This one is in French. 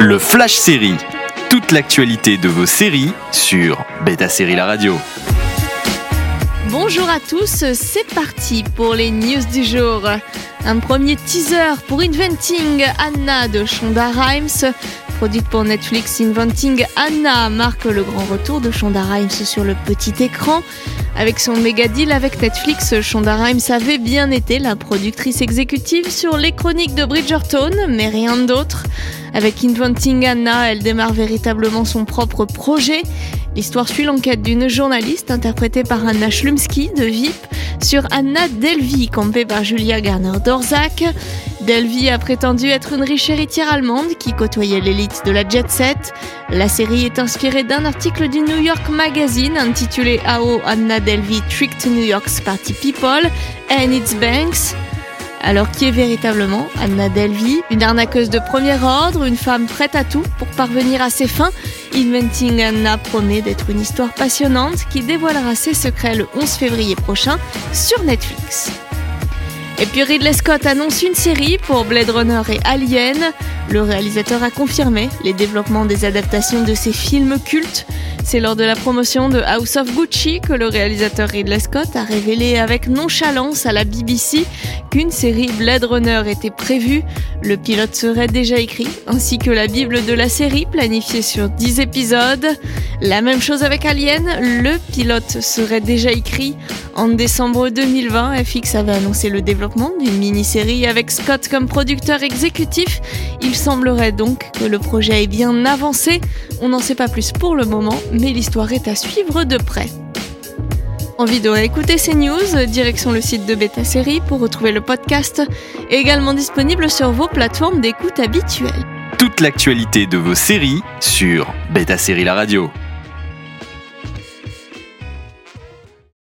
Le Flash Série. Toute l'actualité de vos séries sur Beta Série La Radio. Bonjour à tous, c'est parti pour les news du jour. Un premier teaser pour Inventing Anna de Shonda Rhimes. Produite pour Netflix, Inventing Anna marque le grand retour de Shonda Rhimes sur le petit écran. Avec son méga deal avec Netflix, Shonda Rhimes avait bien été la productrice exécutive sur les chroniques de Bridgerton, mais rien d'autre. Avec Inventing Anna, elle démarre véritablement son propre projet. L'histoire suit l'enquête d'une journaliste interprétée par Anna Schlumsky de VIP sur Anna Delvey, campée par Julia Garner-Dorzac. Delvey a prétendu être une riche héritière allemande qui côtoyait l'élite de la jet set. La série est inspirée d'un article du New York Magazine intitulé How Anna Delvey Tricked New York's Party People and Its Banks. Alors qui est véritablement Anna Delvey? Une arnaqueuse de premier ordre, une femme prête à tout pour parvenir à ses fins Inventing Anna promet d'être une histoire passionnante qui dévoilera ses secrets le 11 février prochain sur Netflix. Et puis Ridley Scott annonce une série pour Blade Runner et Alien. Le réalisateur a confirmé les développements des adaptations de ses films cultes. C'est lors de la promotion de House of Gucci que le réalisateur Ridley Scott a révélé avec nonchalance à la BBC qu'une série Blade Runner était prévue. Le pilote serait déjà écrit, ainsi que la Bible de la série planifiée sur 10 épisodes. La même chose avec Alien, le pilote serait déjà écrit. En décembre 2020, FX avait annoncé le développement d'une mini-série avec Scott comme producteur exécutif. Il semblerait donc que le projet est bien avancé. On n'en sait pas plus pour le moment, mais l'histoire est à suivre de près. Envie de réécouter ces news, direction le site de Beta Série pour retrouver le podcast, également disponible sur vos plateformes d'écoute habituelles. Toute l'actualité de vos séries sur Beta Série La Radio.